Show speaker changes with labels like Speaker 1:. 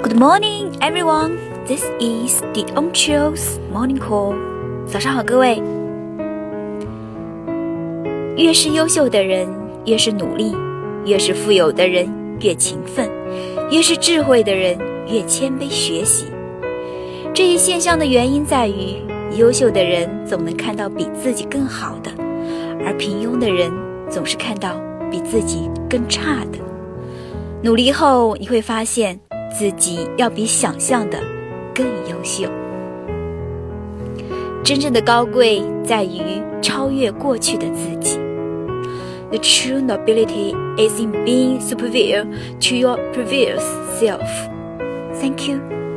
Speaker 1: Good morning, everyone. This is the o n c h i l s Morning Call. 早上好，各位。越是优秀的人，越是努力；越是富有的人，越勤奋；越是智慧的人，越谦卑学习。这一现象的原因在于，优秀的人总能看到比自己更好的，而平庸的人总是看到比自己更差的。努力后，你会发现自己要比想象的更优秀。真正的高贵在于超越过去的自己。The true nobility is in being superior to your previous self. Thank you.